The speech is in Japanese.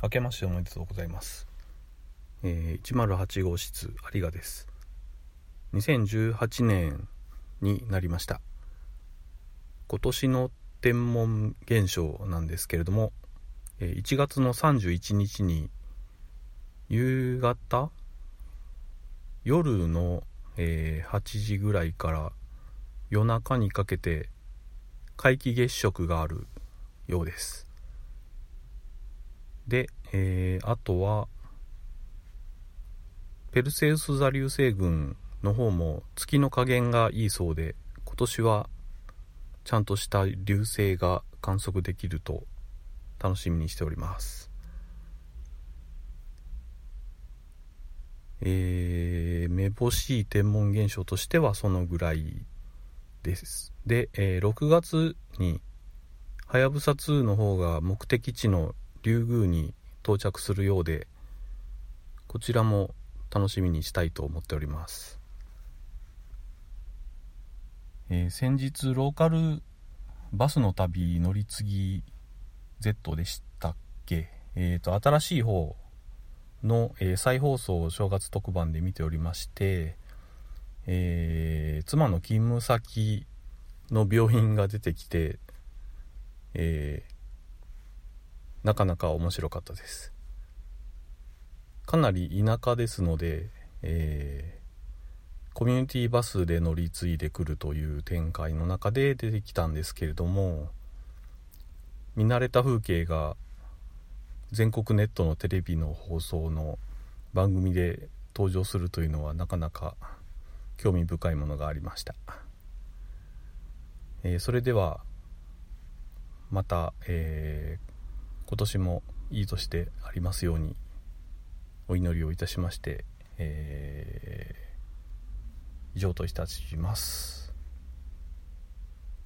明けましておめでとうございます。えー、108号室有賀です。2018年になりました。今年の天文現象なんですけれども、え、1月の31日に夕方夜の、えー、8時ぐらいから夜中にかけて皆既月食があるようです。で、えー、あとは、ペルセウス座流星群の方も月の加減がいいそうで、今年はちゃんとした流星が観測できると楽しみにしております。えー、めぼしい天文現象としてはそのぐらいです。で、えー、6月にはやぶさ2の方が目的地のリュウグウに到着するようでこちらも楽しみにしたいと思っております、えー、先日ローカルバスの旅乗り継ぎ Z でしたっけ？えっ、ー、と新しい方の、えー、再放送を正月特番で見ておりまして、えー、妻の勤務先の病院が出てきて、えー、なかなか面白かったです。かなり田舎ですので、えー、コミュニティバスで乗り継いでくるという展開の中で出てきたんですけれども見慣れた風景が全国ネットのテレビの放送の番組で登場するというのはなかなか興味深いものがありました、えー、それではまた、えー今年もいい年でありますようにお祈りをいたしまして、えー、以上といたします。